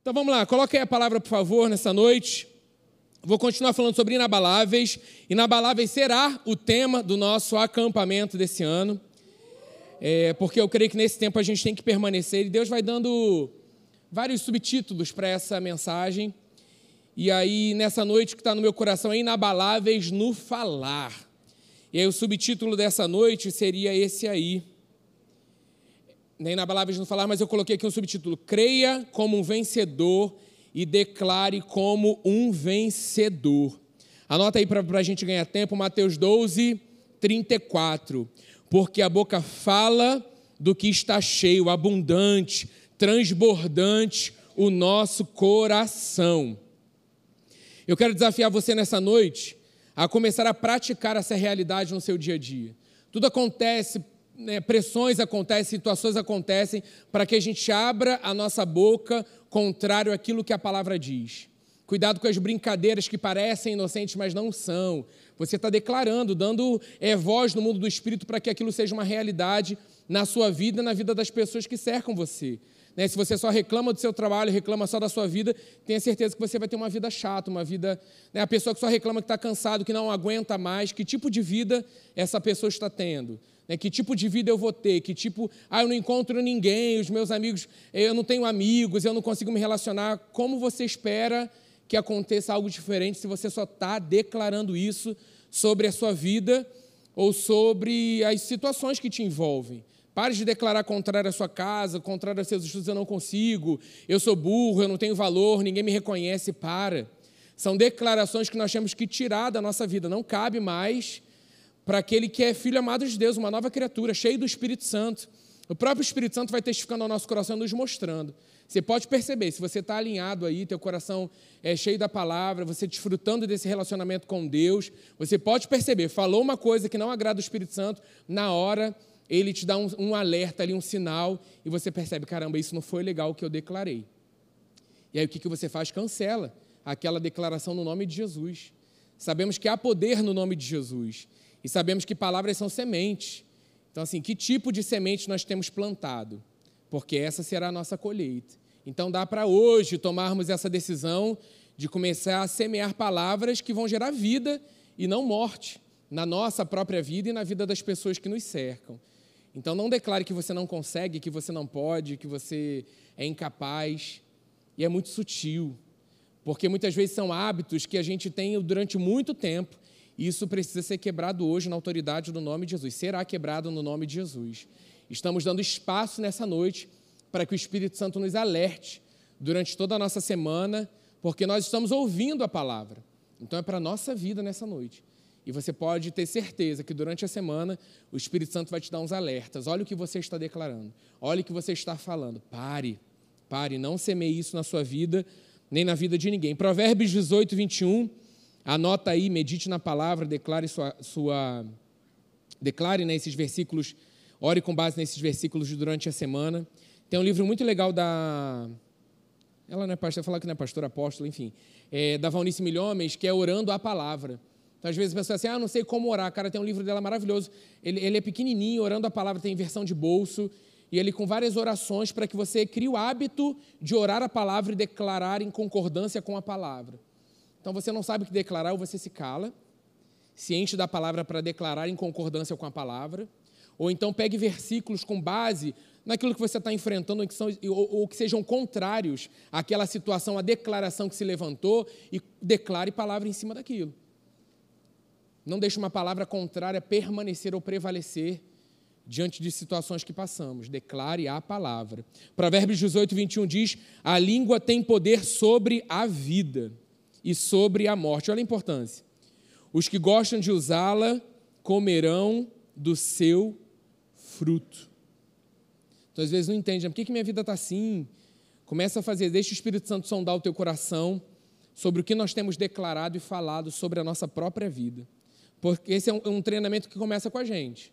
Então vamos lá, coloque aí a palavra, por favor, nessa noite. Vou continuar falando sobre inabaláveis. Inabaláveis será o tema do nosso acampamento desse ano. É, porque eu creio que nesse tempo a gente tem que permanecer e Deus vai dando vários subtítulos para essa mensagem. E aí, nessa noite que está no meu coração, é Inabaláveis no Falar. E aí, o subtítulo dessa noite seria esse aí nem na palavra não falar, mas eu coloquei aqui um subtítulo: Creia como um vencedor e declare como um vencedor. Anota aí para a gente ganhar tempo, Mateus 12, 34. Porque a boca fala do que está cheio, abundante, transbordante o nosso coração. Eu quero desafiar você nessa noite a começar a praticar essa realidade no seu dia a dia. Tudo acontece né, pressões acontecem, situações acontecem, para que a gente abra a nossa boca contrário àquilo que a palavra diz. Cuidado com as brincadeiras que parecem inocentes, mas não são. Você está declarando, dando é, voz no mundo do espírito para que aquilo seja uma realidade na sua vida e na vida das pessoas que cercam você. Né? Se você só reclama do seu trabalho, reclama só da sua vida, tenha certeza que você vai ter uma vida chata, uma vida. Né? A pessoa que só reclama que está cansado, que não aguenta mais, que tipo de vida essa pessoa está tendo? Né? Que tipo de vida eu vou ter? Que tipo, ah, eu não encontro ninguém, os meus amigos, eu não tenho amigos, eu não consigo me relacionar. Como você espera que aconteça algo diferente se você só está declarando isso sobre a sua vida ou sobre as situações que te envolvem? Pare de declarar contrário à sua casa, contrário aos seus estudos, eu não consigo, eu sou burro, eu não tenho valor, ninguém me reconhece. Para. São declarações que nós temos que tirar da nossa vida. Não cabe mais para aquele que é filho amado de Deus, uma nova criatura, cheio do Espírito Santo. O próprio Espírito Santo vai testificando ao nosso coração, nos mostrando. Você pode perceber, se você está alinhado aí, teu coração é cheio da palavra, você desfrutando desse relacionamento com Deus, você pode perceber, falou uma coisa que não agrada o Espírito Santo, na hora ele te dá um, um alerta ali, um sinal, e você percebe, caramba, isso não foi legal o que eu declarei. E aí o que, que você faz? Cancela aquela declaração no nome de Jesus. Sabemos que há poder no nome de Jesus. E sabemos que palavras são sementes. Então, assim, que tipo de semente nós temos plantado? Porque essa será a nossa colheita. Então, dá para hoje tomarmos essa decisão de começar a semear palavras que vão gerar vida e não morte na nossa própria vida e na vida das pessoas que nos cercam. Então, não declare que você não consegue, que você não pode, que você é incapaz. E é muito sutil, porque muitas vezes são hábitos que a gente tem durante muito tempo isso precisa ser quebrado hoje na autoridade do nome de Jesus. Será quebrado no nome de Jesus. Estamos dando espaço nessa noite para que o Espírito Santo nos alerte durante toda a nossa semana, porque nós estamos ouvindo a palavra. Então é para a nossa vida nessa noite. E você pode ter certeza que durante a semana o Espírito Santo vai te dar uns alertas. Olha o que você está declarando. Olha o que você está falando. Pare, pare, não semeie isso na sua vida, nem na vida de ninguém. Provérbios 18, 21 Anota aí, medite na palavra, declare sua, sua declare né, versículos, ore com base nesses versículos durante a semana. Tem um livro muito legal da ela não é pastora, falar que não é pastora apóstola, enfim, é, da Valnice Milhomes, que é Orando a Palavra. Então, às vezes a pessoa assim, ah, não sei como orar. Cara, tem um livro dela maravilhoso. Ele, ele é pequenininho, Orando a Palavra, tem versão de bolso, e ele com várias orações para que você crie o hábito de orar a palavra e declarar em concordância com a palavra. Então você não sabe o que declarar, ou você se cala, se enche da palavra para declarar em concordância com a palavra, ou então pegue versículos com base naquilo que você está enfrentando, ou que, são, ou, ou que sejam contrários àquela situação, à declaração que se levantou, e declare palavra em cima daquilo. Não deixe uma palavra contrária permanecer ou prevalecer diante de situações que passamos. Declare a palavra. Provérbios 18, 21 diz: A língua tem poder sobre a vida e sobre a morte. Olha a importância. Os que gostam de usá-la comerão do seu fruto. Então, às vezes, não entende, por que, que minha vida está assim? Começa a fazer, deixa o Espírito Santo sondar o teu coração sobre o que nós temos declarado e falado sobre a nossa própria vida. Porque esse é um, um treinamento que começa com a gente.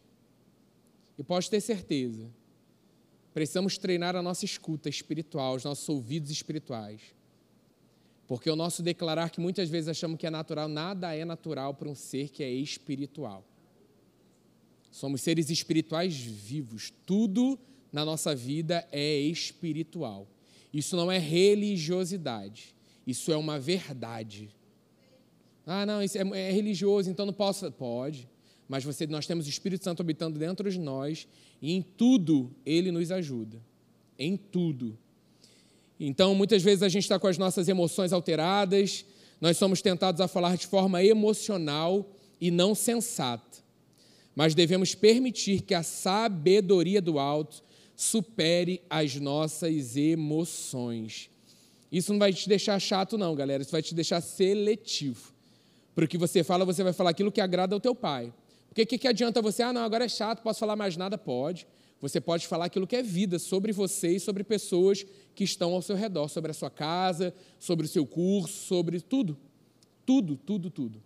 E pode ter certeza, precisamos treinar a nossa escuta espiritual, os nossos ouvidos espirituais porque o nosso declarar, que muitas vezes achamos que é natural, nada é natural para um ser que é espiritual. Somos seres espirituais vivos. Tudo na nossa vida é espiritual. Isso não é religiosidade. Isso é uma verdade. Ah, não, isso é, é religioso, então não posso. Pode. Mas você, nós temos o Espírito Santo habitando dentro de nós e em tudo ele nos ajuda. Em tudo. Então, muitas vezes a gente está com as nossas emoções alteradas, nós somos tentados a falar de forma emocional e não sensata. Mas devemos permitir que a sabedoria do alto supere as nossas emoções. Isso não vai te deixar chato, não, galera. Isso vai te deixar seletivo. Para o que você fala, você vai falar aquilo que agrada ao teu pai. Porque o que, que adianta você? Ah, não, agora é chato, posso falar mais nada? Pode. Você pode falar aquilo que é vida sobre você e sobre pessoas que estão ao seu redor, sobre a sua casa, sobre o seu curso, sobre tudo. Tudo, tudo, tudo.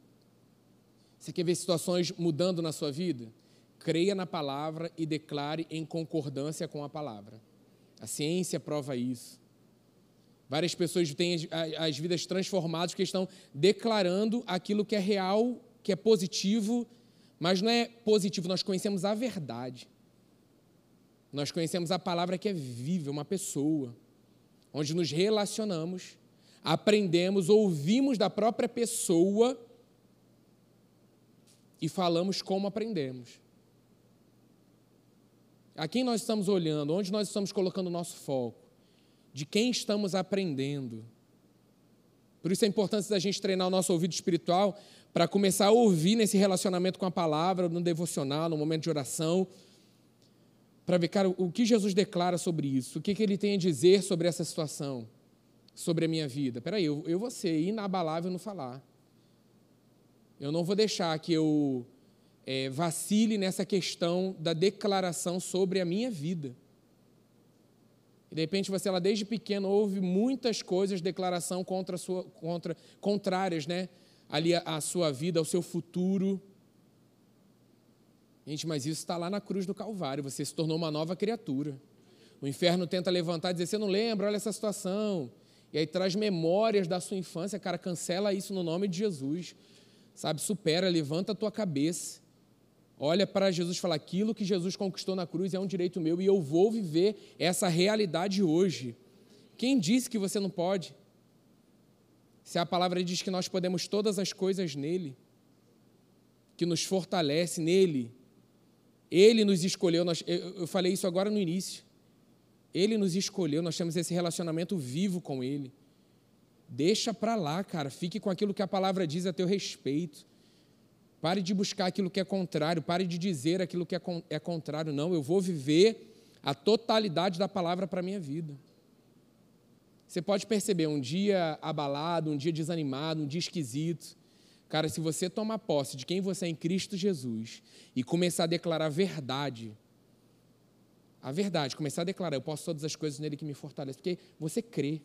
Você quer ver situações mudando na sua vida? Creia na palavra e declare em concordância com a palavra. A ciência prova isso. Várias pessoas têm as, as vidas transformadas que estão declarando aquilo que é real, que é positivo, mas não é positivo, nós conhecemos a verdade. Nós conhecemos a palavra que é viva, uma pessoa, onde nos relacionamos, aprendemos, ouvimos da própria pessoa e falamos como aprendemos. A quem nós estamos olhando, onde nós estamos colocando o nosso foco de quem estamos aprendendo. Por isso a importância da gente treinar o nosso ouvido espiritual para começar a ouvir nesse relacionamento com a palavra, no devocional, no momento de oração, para ver, cara, o que Jesus declara sobre isso, o que, que ele tem a dizer sobre essa situação, sobre a minha vida. Peraí, eu, eu vou ser inabalável no falar. Eu não vou deixar que eu é, vacile nessa questão da declaração sobre a minha vida. E de repente você, lá desde pequeno, ouve muitas coisas, declaração contra sua, contra, contrárias, né? Ali à sua vida, ao seu futuro. Gente, mas isso está lá na cruz do Calvário. Você se tornou uma nova criatura. O inferno tenta levantar e dizer: Você não lembra? Olha essa situação. E aí traz memórias da sua infância. Cara, cancela isso no nome de Jesus. Sabe? Supera, levanta a tua cabeça olha para Jesus fala: aquilo que Jesus conquistou na cruz é um direito meu e eu vou viver essa realidade hoje. Quem disse que você não pode? Se a palavra diz que nós podemos todas as coisas nele, que nos fortalece nele, ele nos escolheu. Nós, eu, falei isso agora no início. Ele nos escolheu, nós temos esse relacionamento vivo com ele. Deixa para lá, cara. Fique com aquilo que a palavra diz a teu respeito. Pare de buscar aquilo que é contrário, pare de dizer aquilo que é, é contrário. Não, eu vou viver a totalidade da palavra para a minha vida. Você pode perceber um dia abalado, um dia desanimado, um dia esquisito. Cara, se você tomar posse de quem você é em Cristo Jesus e começar a declarar a verdade, a verdade, começar a declarar, eu posso todas as coisas nele que me fortalece, porque você crê.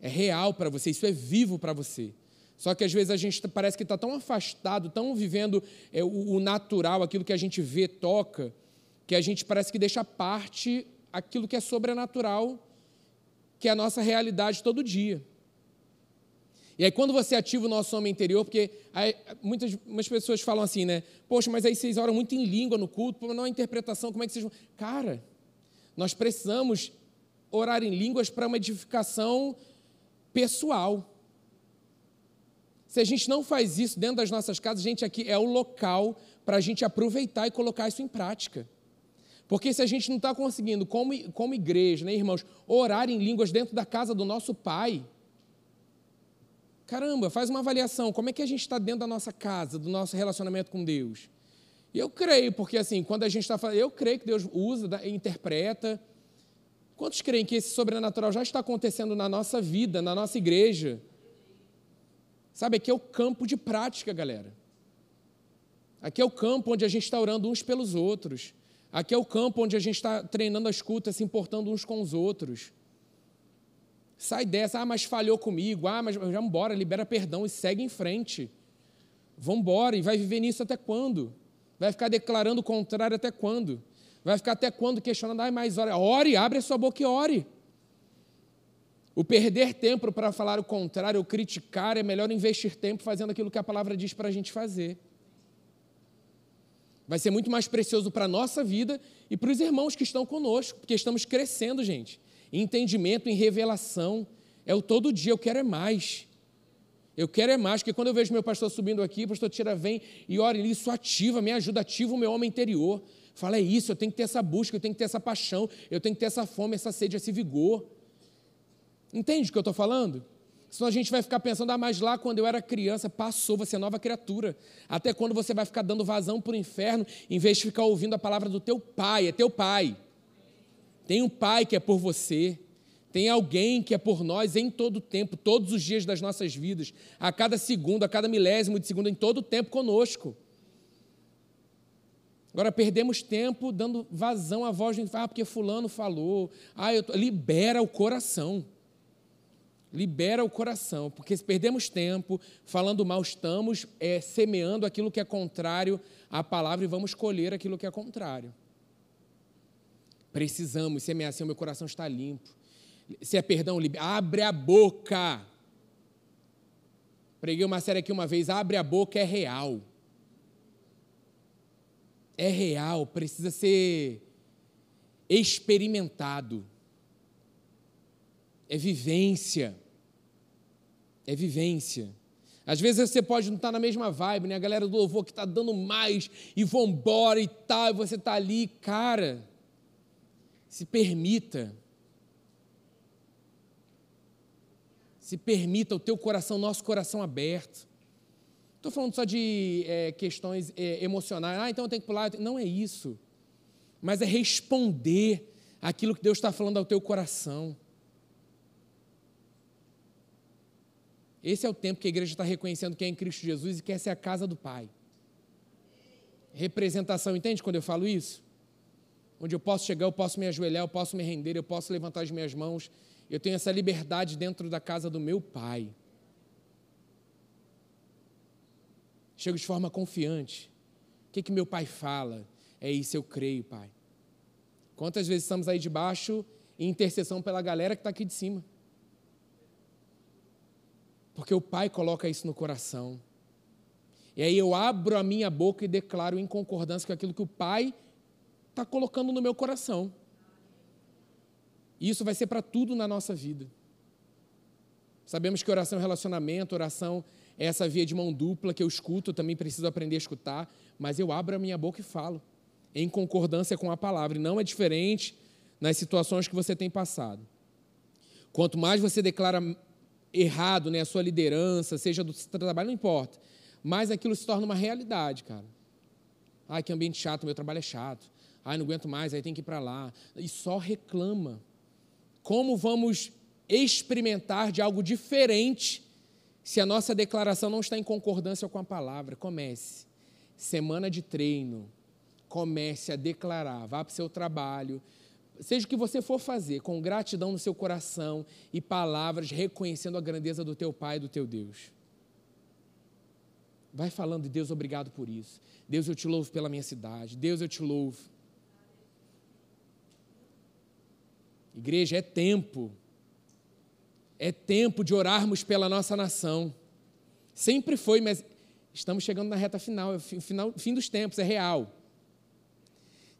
É real para você, isso é vivo para você. Só que às vezes a gente parece que está tão afastado, tão vivendo é, o, o, natural, aquilo que a gente vê, toca, que a gente parece que deixa parte aquilo que é sobrenatural, que é a nossa realidade todo dia. E aí, quando você ativa o nosso homem interior, porque aí, muitas, pessoas falam assim, né? Poxa, mas aí vocês oram muito em língua no culto, não há interpretação, como é que vocês vão. Cara, nós precisamos orar em línguas para uma edificação pessoal. Se a gente não faz isso dentro das nossas casas, gente, aqui é o local para a gente aproveitar e colocar isso em prática. Porque se a gente não está conseguindo, como, como igreja, né, irmãos, orar em línguas dentro da casa do nosso Pai, caramba, faz uma avaliação. Como é que a gente está dentro da nossa casa, do nosso relacionamento com Deus? E eu creio, porque assim, quando a gente está falando, eu creio que Deus usa, interpreta. Quantos creem que esse sobrenatural já está acontecendo na nossa vida, na nossa igreja? Sabe, aqui é o campo de prática, galera. Aqui é o campo onde a gente está orando uns pelos outros. Aqui é o campo onde a gente está treinando a escuta, se importando uns com os outros. Sai dessa, ah, mas falhou comigo, ah, mas já embora, libera perdão e segue em frente. Vamos embora e vai viver nisso até quando? Vai ficar declarando o contrário até quando? Vai ficar até quando questionando, ah, mas ore, ore, abre a sua boca e ore. O perder tempo para falar o contrário ou criticar é melhor investir tempo fazendo aquilo que a palavra diz para a gente fazer. Vai ser muito mais precioso para a nossa vida e para os irmãos que estão conosco, porque estamos crescendo, gente. Entendimento, em revelação. É o todo dia, eu quero é mais. Eu quero é mais, porque quando eu vejo meu pastor subindo aqui, o pastor Tira vem e ora, isso ativa, me ajuda, ativa o meu homem interior. Fala, é isso, eu tenho que ter essa busca, eu tenho que ter essa paixão, eu tenho que ter essa fome, essa sede, esse vigor. Entende o que eu estou falando? Senão a gente vai ficar pensando, ah, mas lá quando eu era criança, passou, você é nova criatura. Até quando você vai ficar dando vazão para o inferno, em vez de ficar ouvindo a palavra do teu pai, é teu pai. Tem um pai que é por você. Tem alguém que é por nós em todo o tempo, todos os dias das nossas vidas, a cada segundo, a cada milésimo de segundo, em todo o tempo conosco. Agora perdemos tempo dando vazão à voz do inferno, ah, porque fulano falou. Ah, eu tô... libera o coração. Libera o coração, porque se perdemos tempo falando mal, estamos é, semeando aquilo que é contrário à palavra e vamos colher aquilo que é contrário. Precisamos semear assim, o meu coração está limpo. Se é perdão, abre a boca. Preguei uma série aqui uma vez, abre a boca é real. É real, precisa ser experimentado. É vivência. É vivência. Às vezes você pode não estar na mesma vibe, né? A galera do louvor que está dando mais e vambora e tal, e você está ali, cara se permita. Se permita o teu coração, nosso coração aberto. Estou falando só de é, questões é, emocionais. Ah, então eu tenho que pular. Não é isso. Mas é responder aquilo que Deus está falando ao teu coração. Esse é o tempo que a igreja está reconhecendo que é em Cristo Jesus e que essa é a casa do Pai. Representação, entende quando eu falo isso? Onde eu posso chegar, eu posso me ajoelhar, eu posso me render, eu posso levantar as minhas mãos. Eu tenho essa liberdade dentro da casa do meu Pai. Chego de forma confiante. O que, que meu Pai fala? É isso, eu creio, Pai. Quantas vezes estamos aí debaixo em intercessão pela galera que está aqui de cima? Porque o Pai coloca isso no coração. E aí eu abro a minha boca e declaro em concordância com aquilo que o Pai está colocando no meu coração. E isso vai ser para tudo na nossa vida. Sabemos que oração é relacionamento, oração é essa via de mão dupla que eu escuto, também preciso aprender a escutar, mas eu abro a minha boca e falo, em concordância com a palavra. E não é diferente nas situações que você tem passado. Quanto mais você declara errado né, a sua liderança, seja do trabalho, não importa, mais aquilo se torna uma realidade, cara. Ai, que ambiente chato, meu trabalho é chato. Ai, não aguento mais, aí tem que ir para lá. E só reclama. Como vamos experimentar de algo diferente se a nossa declaração não está em concordância com a palavra? Comece. Semana de treino. Comece a declarar. Vá para o seu trabalho. Seja o que você for fazer, com gratidão no seu coração e palavras reconhecendo a grandeza do teu Pai e do teu Deus. Vai falando, Deus, obrigado por isso. Deus, eu te louvo pela minha cidade. Deus, eu te louvo Igreja, é tempo. É tempo de orarmos pela nossa nação. Sempre foi, mas estamos chegando na reta final, é final, fim dos tempos, é real.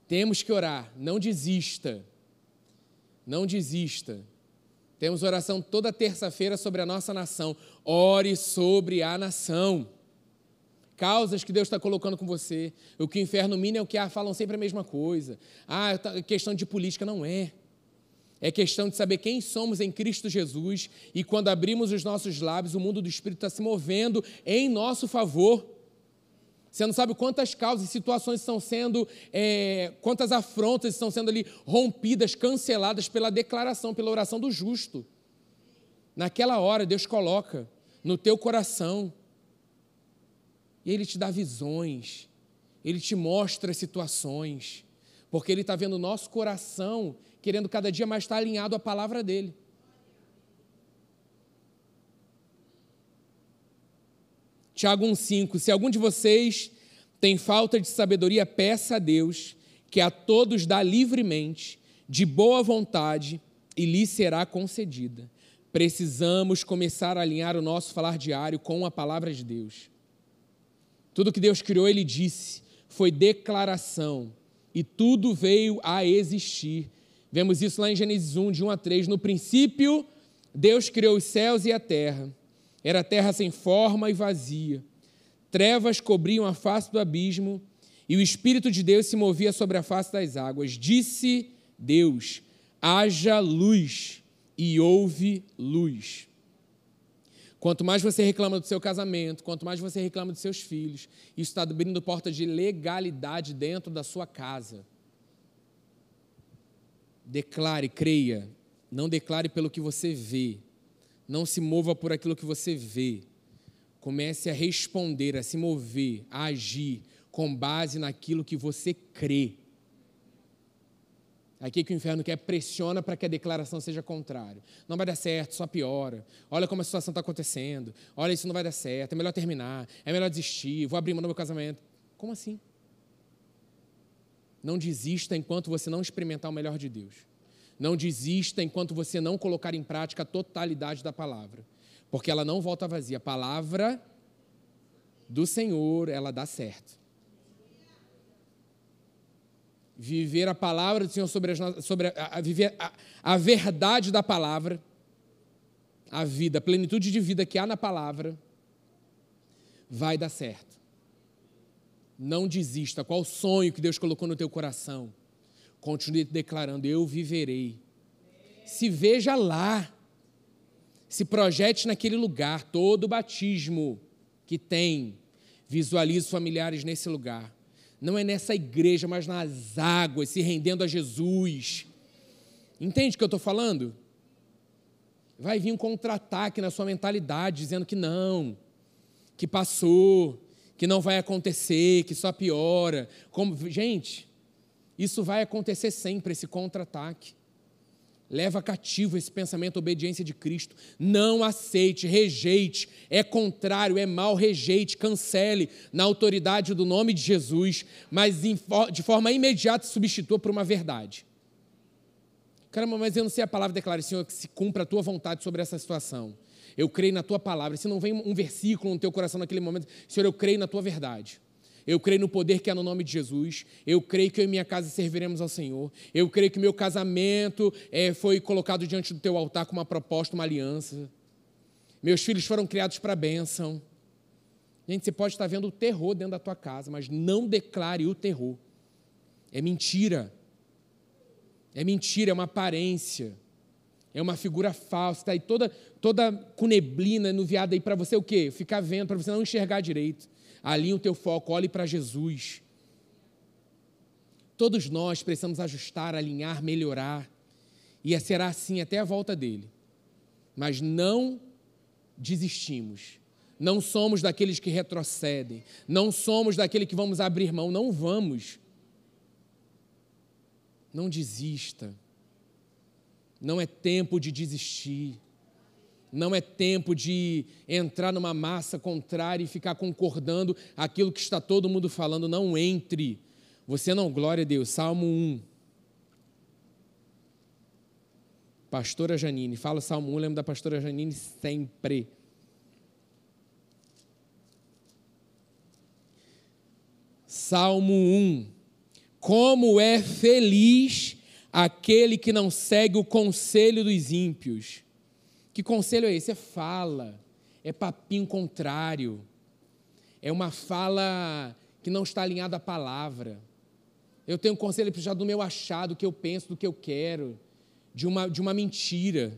Temos que orar, não desista. Não desista. Temos oração toda terça-feira sobre a nossa nação. Ore sobre a nação. Causas que Deus está colocando com você. O que o inferno mina é o que ah, falam sempre a mesma coisa. Ah, tá, questão de política não é. É questão de saber quem somos em Cristo Jesus e quando abrimos os nossos lábios, o mundo do Espírito está se movendo em nosso favor. Você não sabe quantas causas e situações estão sendo, é, quantas afrontas estão sendo ali rompidas, canceladas pela declaração, pela oração do justo. Naquela hora, Deus coloca no teu coração, e Ele te dá visões, Ele te mostra situações, porque Ele está vendo o nosso coração querendo cada dia mais estar alinhado à palavra dele. Tiago 1,5: Se algum de vocês tem falta de sabedoria, peça a Deus, que a todos dá livremente, de boa vontade, e lhe será concedida. Precisamos começar a alinhar o nosso falar diário com a palavra de Deus. Tudo que Deus criou, Ele disse, foi declaração, e tudo veio a existir Vemos isso lá em Gênesis 1, de 1 a 3. No princípio, Deus criou os céus e a terra. Era terra sem forma e vazia. Trevas cobriam a face do abismo, e o Espírito de Deus se movia sobre a face das águas. Disse Deus: haja luz, e houve luz. Quanto mais você reclama do seu casamento, quanto mais você reclama dos seus filhos, isso está abrindo portas de legalidade dentro da sua casa. Declare, creia. Não declare pelo que você vê. Não se mova por aquilo que você vê. Comece a responder, a se mover, a agir com base naquilo que você crê. Aqui que o inferno quer pressiona para que a declaração seja contrária. Não vai dar certo, só piora. Olha como a situação está acontecendo. Olha, isso não vai dar certo. É melhor terminar. É melhor desistir. Vou abrir mão do meu casamento. Como assim? Não desista enquanto você não experimentar o melhor de Deus. Não desista enquanto você não colocar em prática a totalidade da palavra. Porque ela não volta vazia. A palavra do Senhor, ela dá certo viver a palavra do Senhor sobre, as, sobre a, a viver a, a verdade da palavra, a vida, a plenitude de vida que há na palavra, vai dar certo. Não desista. Qual o sonho que Deus colocou no teu coração? Continue declarando: Eu viverei. Se veja lá. Se projete naquele lugar. Todo batismo que tem, visualize familiares nesse lugar não é nessa igreja, mas nas águas, se rendendo a Jesus. Entende o que eu estou falando? Vai vir um contra-ataque na sua mentalidade, dizendo que não, que passou, que não vai acontecer, que só piora. Como, gente, isso vai acontecer sempre, esse contra-ataque. Leva cativo esse pensamento, obediência de Cristo. Não aceite, rejeite. É contrário, é mal, rejeite, cancele na autoridade do nome de Jesus, mas de forma imediata substitua por uma verdade. Caramba, mas eu não sei a palavra declara, Senhor, que se cumpra a tua vontade sobre essa situação. Eu creio na tua palavra. Se não vem um versículo no teu coração naquele momento, Senhor, eu creio na tua verdade. Eu creio no poder que há no nome de Jesus. Eu creio que eu e minha casa serviremos ao Senhor. Eu creio que meu casamento é, foi colocado diante do teu altar com uma proposta, uma aliança. Meus filhos foram criados para a bênção. Gente, você pode estar vendo o terror dentro da tua casa, mas não declare o terror. É mentira. É mentira, é uma aparência. É uma figura falsa, está aí toda, toda com neblina nuviada aí para você o quê? Ficar vendo, para você não enxergar direito. Alinhe o teu foco, olhe para Jesus. Todos nós precisamos ajustar, alinhar, melhorar. E será assim até a volta dele. Mas não desistimos. Não somos daqueles que retrocedem. Não somos daqueles que vamos abrir mão. Não vamos. Não desista. Não é tempo de desistir. Não é tempo de entrar numa massa contrária e ficar concordando aquilo que está todo mundo falando. Não entre. Você não, glória a Deus. Salmo 1. Pastora Janine, fala Salmo 1, lembro da pastora Janine sempre. Salmo 1. Como é feliz aquele que não segue o conselho dos ímpios que conselho é esse? É fala, é papinho contrário, é uma fala que não está alinhada à palavra. Eu tenho um conselho já do meu achado, do que eu penso, do que eu quero, de uma, de uma mentira.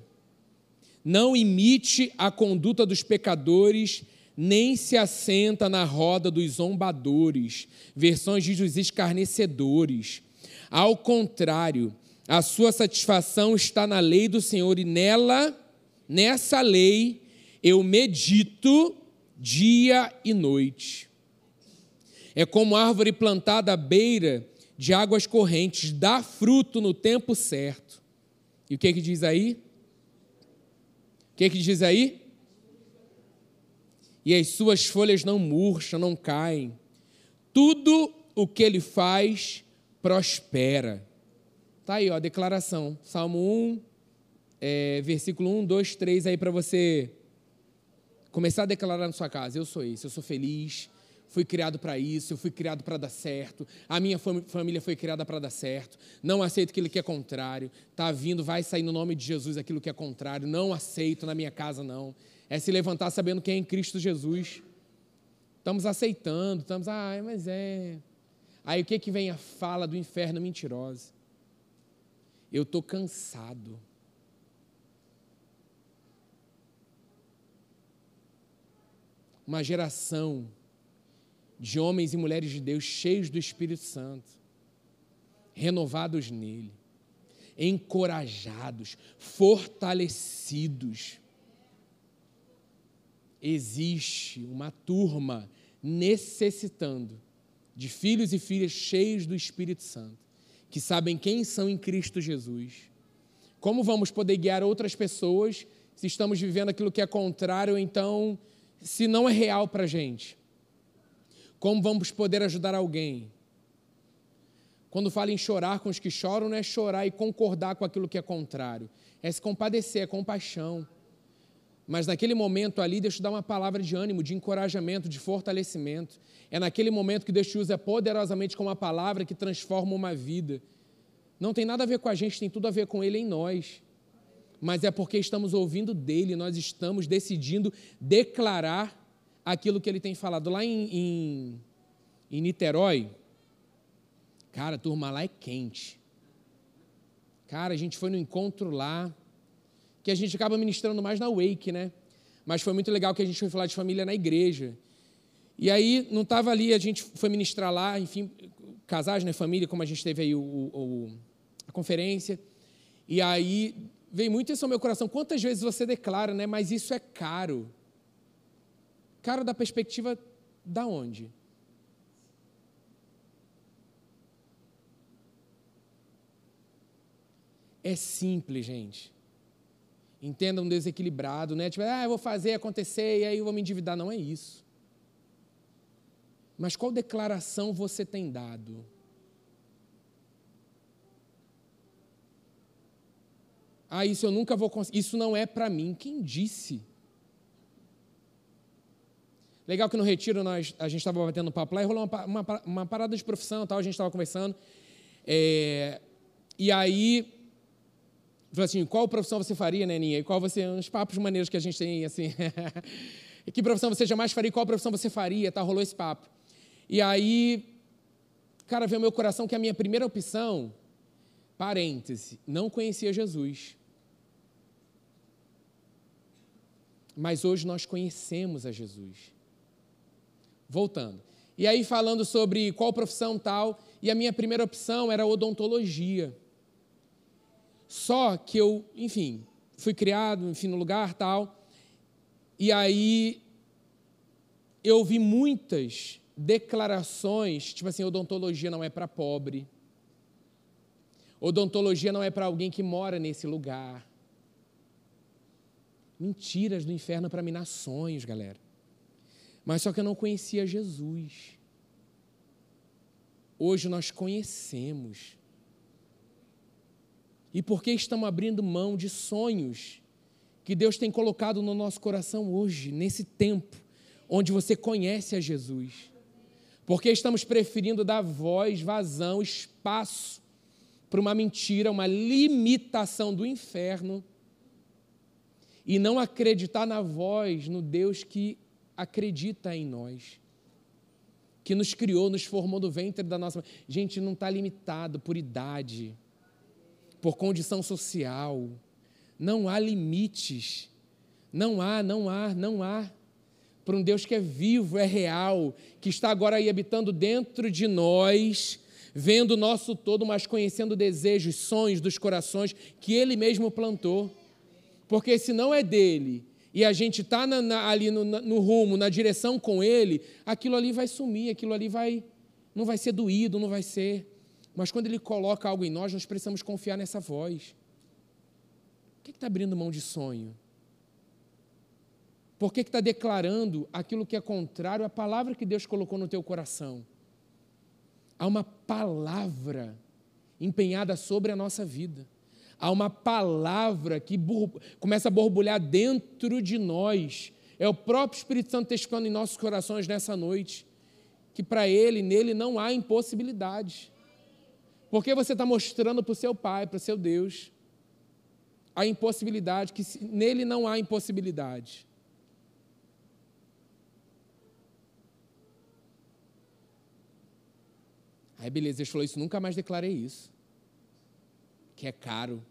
Não imite a conduta dos pecadores, nem se assenta na roda dos zombadores, versões de dos escarnecedores. Ao contrário, a sua satisfação está na lei do Senhor e nela Nessa lei eu medito dia e noite. É como árvore plantada à beira de águas correntes, dá fruto no tempo certo. E o que que diz aí? O que que diz aí? E as suas folhas não murcham, não caem. Tudo o que ele faz prospera. Tá aí, ó, a declaração. Salmo 1, é, versículo 1, 2, 3 aí para você começar a declarar na sua casa: Eu sou isso, eu sou feliz fui criado para isso, eu fui criado para dar certo, a minha família foi criada para dar certo, não aceito aquilo que é contrário, está vindo, vai sair no nome de Jesus aquilo que é contrário, não aceito na minha casa, não. É se levantar sabendo quem é em Cristo Jesus. Estamos aceitando, estamos, ah, mas é. Aí o que, que vem a fala do inferno mentirosa? Eu estou cansado. Uma geração de homens e mulheres de Deus cheios do Espírito Santo, renovados nele, encorajados, fortalecidos. Existe uma turma necessitando de filhos e filhas cheios do Espírito Santo, que sabem quem são em Cristo Jesus. Como vamos poder guiar outras pessoas se estamos vivendo aquilo que é contrário, então, se não é real para a gente? Como vamos poder ajudar alguém? Quando fala em chorar com os que choram, não é chorar e concordar com aquilo que é contrário, é se compadecer, é compaixão. Mas naquele momento ali, Deus te dá uma palavra de ânimo, de encorajamento, de fortalecimento. É naquele momento que Deus te usa poderosamente como uma palavra que transforma uma vida. Não tem nada a ver com a gente, tem tudo a ver com Ele em nós. Mas é porque estamos ouvindo dele, nós estamos decidindo declarar aquilo que ele tem falado. Lá em, em, em Niterói, cara, a turma lá é quente. Cara, a gente foi no encontro lá, que a gente acaba ministrando mais na Wake, né? Mas foi muito legal que a gente foi falar de família na igreja. E aí, não estava ali, a gente foi ministrar lá, enfim, casais, né, família, como a gente teve aí o, o, a conferência. E aí, veio muito isso ao meu coração. Quantas vezes você declara, né, mas isso é caro. Caro da perspectiva da onde? É simples, gente. Entenda um desequilibrado, né? Tipo, ah, eu vou fazer acontecer e aí eu vou me endividar. Não é isso. Mas qual declaração você tem dado? Ah, isso eu nunca vou conseguir. Isso não é para mim. Quem disse? Legal que no retiro nós, a gente estava batendo papo lá e rolou uma, uma, uma parada de profissão tal, a gente estava conversando. É, e aí, falou assim, qual profissão você faria, né, Ninha? E qual você, uns papos maneiros que a gente tem, assim. que profissão você jamais faria, qual profissão você faria, tá? Rolou esse papo. E aí, cara, veio meu coração que a minha primeira opção, parêntese, não conhecia Jesus. Mas hoje nós conhecemos a Jesus. Voltando. E aí, falando sobre qual profissão tal, e a minha primeira opção era odontologia. Só que eu, enfim, fui criado, enfim, no lugar tal, e aí eu ouvi muitas declarações, tipo assim, odontologia não é para pobre. Odontologia não é para alguém que mora nesse lugar. Mentiras do inferno para minar sonhos, galera. Mas só que eu não conhecia Jesus. Hoje nós conhecemos. E por que estamos abrindo mão de sonhos que Deus tem colocado no nosso coração hoje, nesse tempo, onde você conhece a Jesus? Porque estamos preferindo dar voz, vazão, espaço para uma mentira, uma limitação do inferno e não acreditar na voz, no Deus que acredita em nós, que nos criou, nos formou do ventre da nossa. Gente, não está limitado por idade, por condição social. Não há limites. Não há, não há, não há para um Deus que é vivo, é real, que está agora aí habitando dentro de nós, vendo o nosso todo, mas conhecendo desejos, sonhos dos corações que Ele mesmo plantou. Porque se não é dele e a gente está ali no, no rumo, na direção com Ele, aquilo ali vai sumir, aquilo ali vai, não vai ser doído, não vai ser. Mas quando Ele coloca algo em nós, nós precisamos confiar nessa voz. O que está abrindo mão de sonho? Por que está declarando aquilo que é contrário à palavra que Deus colocou no teu coração? Há uma palavra empenhada sobre a nossa vida. Há uma palavra que começa a borbulhar dentro de nós. É o próprio Espírito Santo testificando em nossos corações nessa noite. que para ele, nele, não há impossibilidade. Porque você está mostrando para o seu pai, para o seu Deus, a impossibilidade, que nele não há impossibilidade. Aí, beleza, Deus falou isso, nunca mais declarei isso. Que é caro.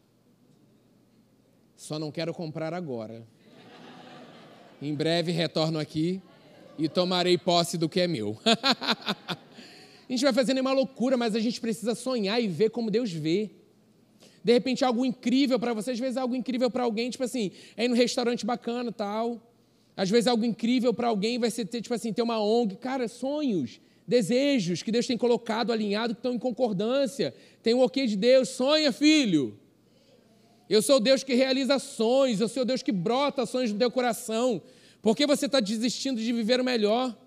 Só não quero comprar agora. Em breve retorno aqui e tomarei posse do que é meu. a gente vai fazendo uma loucura, mas a gente precisa sonhar e ver como Deus vê. De repente, algo incrível para você, às vezes algo incrível para alguém, tipo assim, é ir num restaurante bacana tal. Às vezes algo incrível para alguém vai ser ter, tipo assim, ter uma ONG. Cara, sonhos, desejos que Deus tem colocado, alinhado, que estão em concordância. Tem o ok de Deus. Sonha, filho. Eu sou Deus que realiza sonhos, eu sou Deus que brota sonhos no teu coração. Por que você está desistindo de viver o melhor?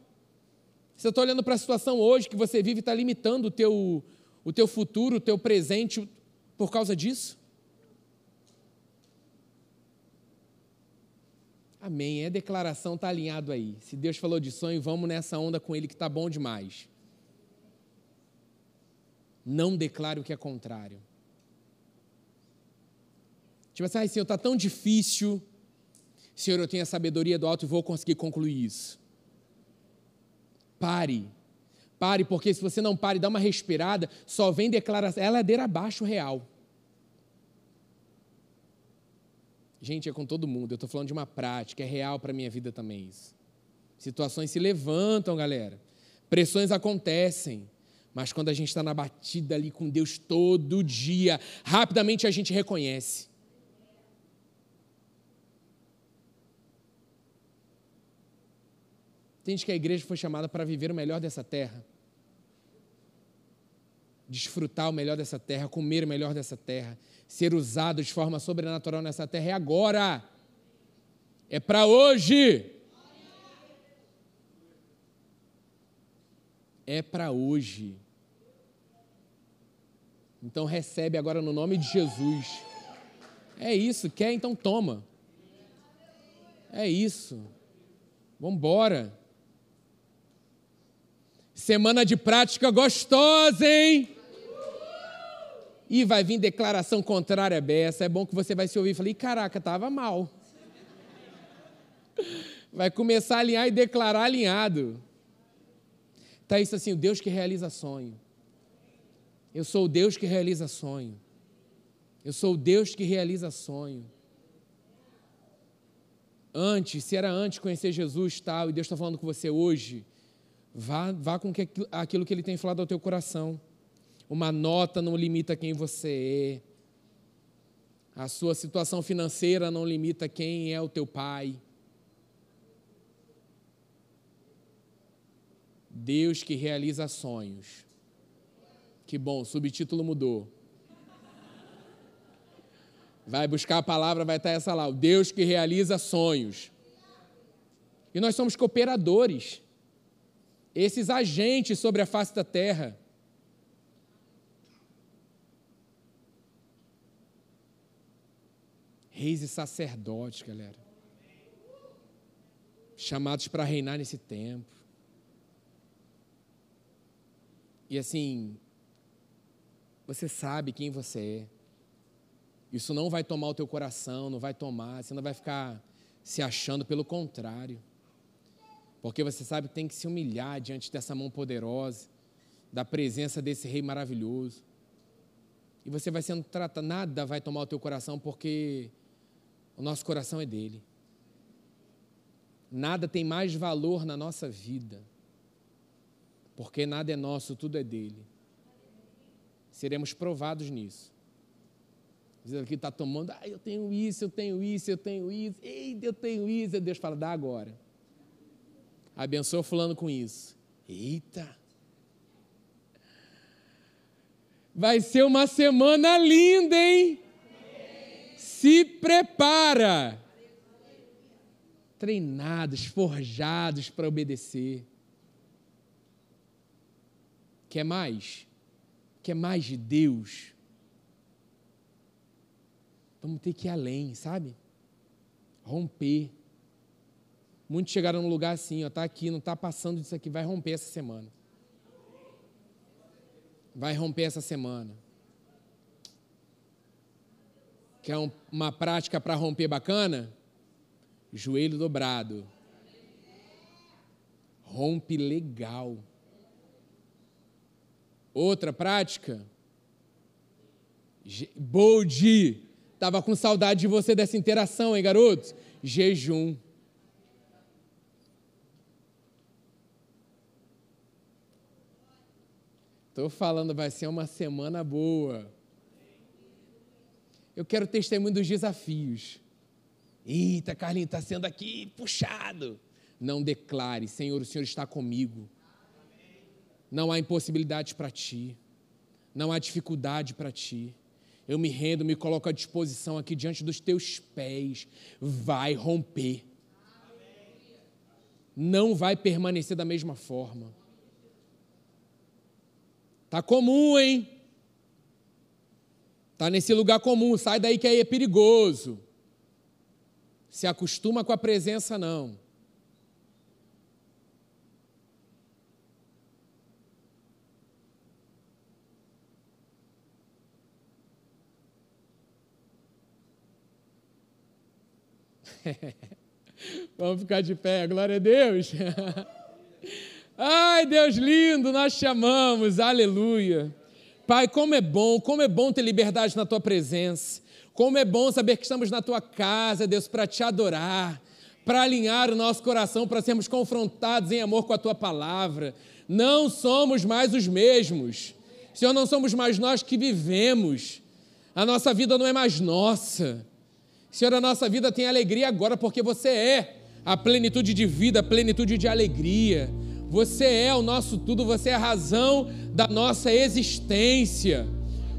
Você está olhando para a situação hoje que você vive e está limitando o teu, o teu futuro, o teu presente por causa disso? Amém. É declaração, está alinhado aí. Se Deus falou de sonho, vamos nessa onda com Ele que está bom demais. Não declare o que é contrário. Tipo assim, ah, Senhor, está tão difícil. Senhor, eu tenho a sabedoria do alto e vou conseguir concluir isso. Pare. Pare, porque se você não pare e dá uma respirada, só vem declaração. É ladeira abaixo real. Gente, é com todo mundo. Eu estou falando de uma prática, é real para a minha vida também isso. Situações se levantam, galera. Pressões acontecem. Mas quando a gente está na batida ali com Deus todo dia, rapidamente a gente reconhece. Entende que a igreja foi chamada para viver o melhor dessa terra? Desfrutar o melhor dessa terra, comer o melhor dessa terra, ser usado de forma sobrenatural nessa terra é agora. É para hoje. É para hoje. Então recebe agora no nome de Jesus. É isso, quer então toma. É isso. Vamos embora. Semana de prática gostosa, hein? E vai vir declaração contrária a essa. É bom que você vai se ouvir e falar: caraca, estava mal. Vai começar a alinhar e declarar alinhado. Está isso assim: o Deus que realiza sonho. Eu sou o Deus que realiza sonho. Eu sou o Deus que realiza sonho. Antes, se era antes conhecer Jesus tal, e Deus está falando com você hoje, Vá, vá com que, aquilo que ele tem falado ao teu coração. Uma nota não limita quem você é. A sua situação financeira não limita quem é o teu pai. Deus que realiza sonhos. Que bom, o subtítulo mudou. Vai buscar a palavra, vai estar essa lá. O Deus que realiza sonhos. E nós somos cooperadores esses agentes sobre a face da terra. Reis e sacerdotes, galera. Chamados para reinar nesse tempo. E assim, você sabe quem você é. Isso não vai tomar o teu coração, não vai tomar, você não vai ficar se achando, pelo contrário. Porque você sabe que tem que se humilhar diante dessa mão poderosa, da presença desse rei maravilhoso. E você vai sendo tratado, nada vai tomar o teu coração, porque o nosso coração é dele. Nada tem mais valor na nossa vida, porque nada é nosso, tudo é dele. Seremos provados nisso. Dizendo que está tomando, ah, eu tenho isso, eu tenho isso, eu tenho isso, eita, eu tenho isso. E Deus fala, dá agora abençoa fulano com isso. Eita! Vai ser uma semana linda, hein? Se prepara. Treinados, forjados para obedecer. Quer mais? Quer mais de Deus? Vamos ter que ir além, sabe? Romper. Muitos chegaram num lugar assim, ó, tá aqui, não está passando disso aqui, vai romper essa semana. vai romper essa semana. Quer um, uma prática para romper bacana? Joelho dobrado. Rompe legal. Outra prática? Bold. Tava com saudade de você dessa interação, hein, garotos? Jejum. Estou falando, vai ser uma semana boa. Eu quero testemunho dos desafios. Eita, Carlinhos, está sendo aqui puxado. Não declare, Senhor, o Senhor está comigo. Não há impossibilidades para ti. Não há dificuldade para ti. Eu me rendo, me coloco à disposição aqui diante dos teus pés. Vai romper. Não vai permanecer da mesma forma. Tá comum, hein? Tá nesse lugar comum, sai daí que aí é perigoso. Se acostuma com a presença não. Vamos ficar de pé, glória a Deus. Ai, Deus lindo, nós te amamos, aleluia. Pai, como é bom, como é bom ter liberdade na tua presença. Como é bom saber que estamos na tua casa, Deus, para te adorar, para alinhar o nosso coração, para sermos confrontados em amor com a tua palavra. Não somos mais os mesmos. Senhor, não somos mais nós que vivemos. A nossa vida não é mais nossa. Senhor, a nossa vida tem alegria agora porque você é a plenitude de vida, a plenitude de alegria. Você é o nosso tudo, você é a razão da nossa existência.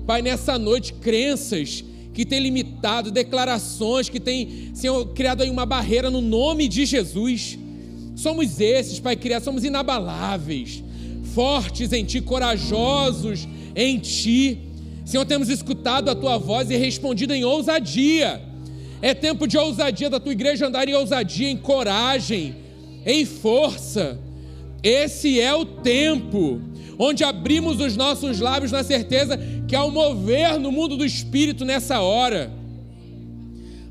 Pai, nessa noite, crenças que têm limitado, declarações que têm, Senhor, criado aí uma barreira no nome de Jesus. Somos esses, Pai, criados, somos inabaláveis, fortes em Ti, corajosos em Ti. Senhor, temos escutado a Tua voz e respondido em ousadia. É tempo de ousadia da Tua igreja andar em ousadia, em coragem, em força esse é o tempo onde abrimos os nossos lábios na certeza que há um mover no mundo do espírito nessa hora.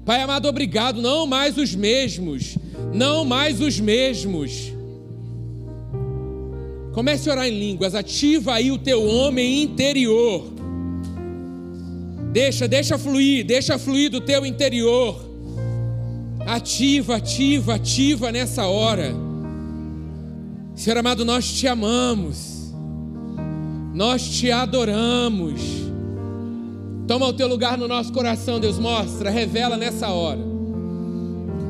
Pai amado, obrigado, não mais os mesmos, não mais os mesmos. Comece a orar em línguas, ativa aí o teu homem interior. Deixa, deixa fluir, deixa fluir do teu interior. Ativa, ativa, ativa nessa hora. Senhor amado, nós te amamos, nós te adoramos. Toma o teu lugar no nosso coração, Deus, mostra, revela nessa hora.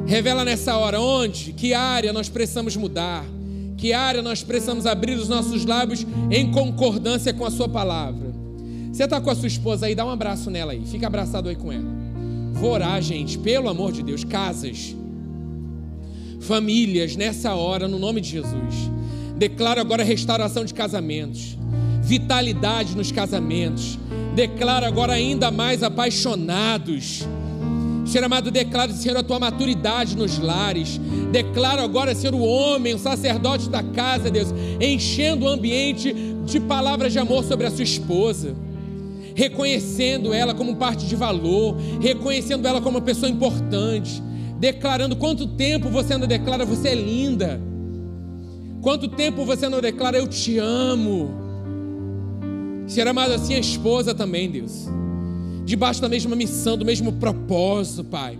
Revela nessa hora onde, que área nós precisamos mudar, que área nós precisamos abrir os nossos lábios em concordância com a Sua palavra. Você está com a sua esposa aí, dá um abraço nela aí, fica abraçado aí com ela. Vou orar, gente, pelo amor de Deus, casas, famílias, nessa hora, no nome de Jesus. Declaro agora restauração de casamentos, vitalidade nos casamentos. Declaro agora ainda mais apaixonados. Senhor amado, declaro, Senhor, a tua maturidade nos lares. Declaro agora, Senhor, o homem, o sacerdote da casa, Deus, enchendo o ambiente de palavras de amor sobre a sua esposa. Reconhecendo ela como parte de valor, reconhecendo ela como uma pessoa importante, declarando quanto tempo você ainda declara, você é linda Quanto tempo você não declara eu te amo? Ser amado assim a esposa também, Deus. Debaixo da mesma missão, do mesmo propósito, Pai.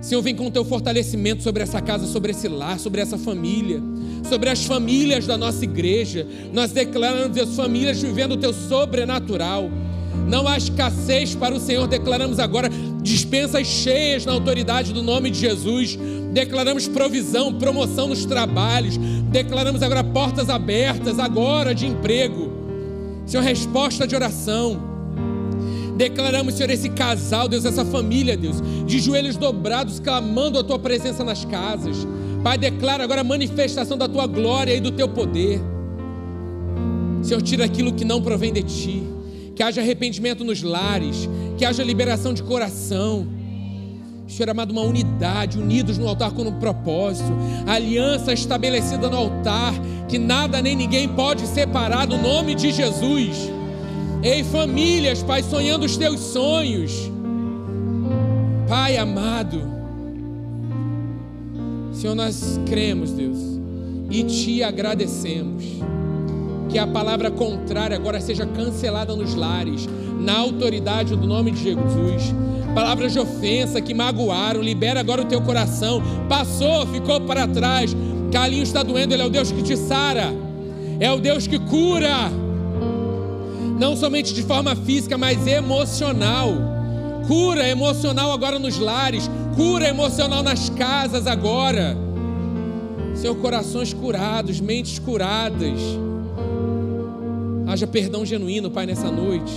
Senhor, vem com o teu fortalecimento sobre essa casa, sobre esse lar, sobre essa família, sobre as famílias da nossa igreja. Nós declaramos as famílias vivendo o teu sobrenatural. Não há escassez para o Senhor, declaramos agora dispensas cheias na autoridade do nome de Jesus. Declaramos provisão, promoção nos trabalhos. Declaramos agora portas abertas agora de emprego. Senhor, resposta de oração. Declaramos, Senhor, esse casal, Deus, essa família, Deus, de joelhos dobrados, clamando a tua presença nas casas. Pai, declara agora a manifestação da tua glória e do teu poder. Senhor, tira aquilo que não provém de ti que haja arrependimento nos lares, que haja liberação de coração. Senhor amado, uma unidade, unidos no altar com um propósito, aliança estabelecida no altar, que nada nem ninguém pode separar do nome de Jesus. Ei, famílias, Pai, sonhando os teus sonhos. Pai amado, Senhor, nós cremos, Deus, e te agradecemos. Que a palavra contrária agora seja cancelada nos lares, na autoridade do nome de Jesus. Palavras de ofensa que magoaram, libera agora o teu coração. Passou, ficou para trás. Calinho está doendo, ele é o Deus que te sara, é o Deus que cura não somente de forma física, mas emocional. Cura emocional agora nos lares, cura emocional nas casas agora. Seu corações curados, mentes curadas. Haja perdão genuíno, Pai, nessa noite.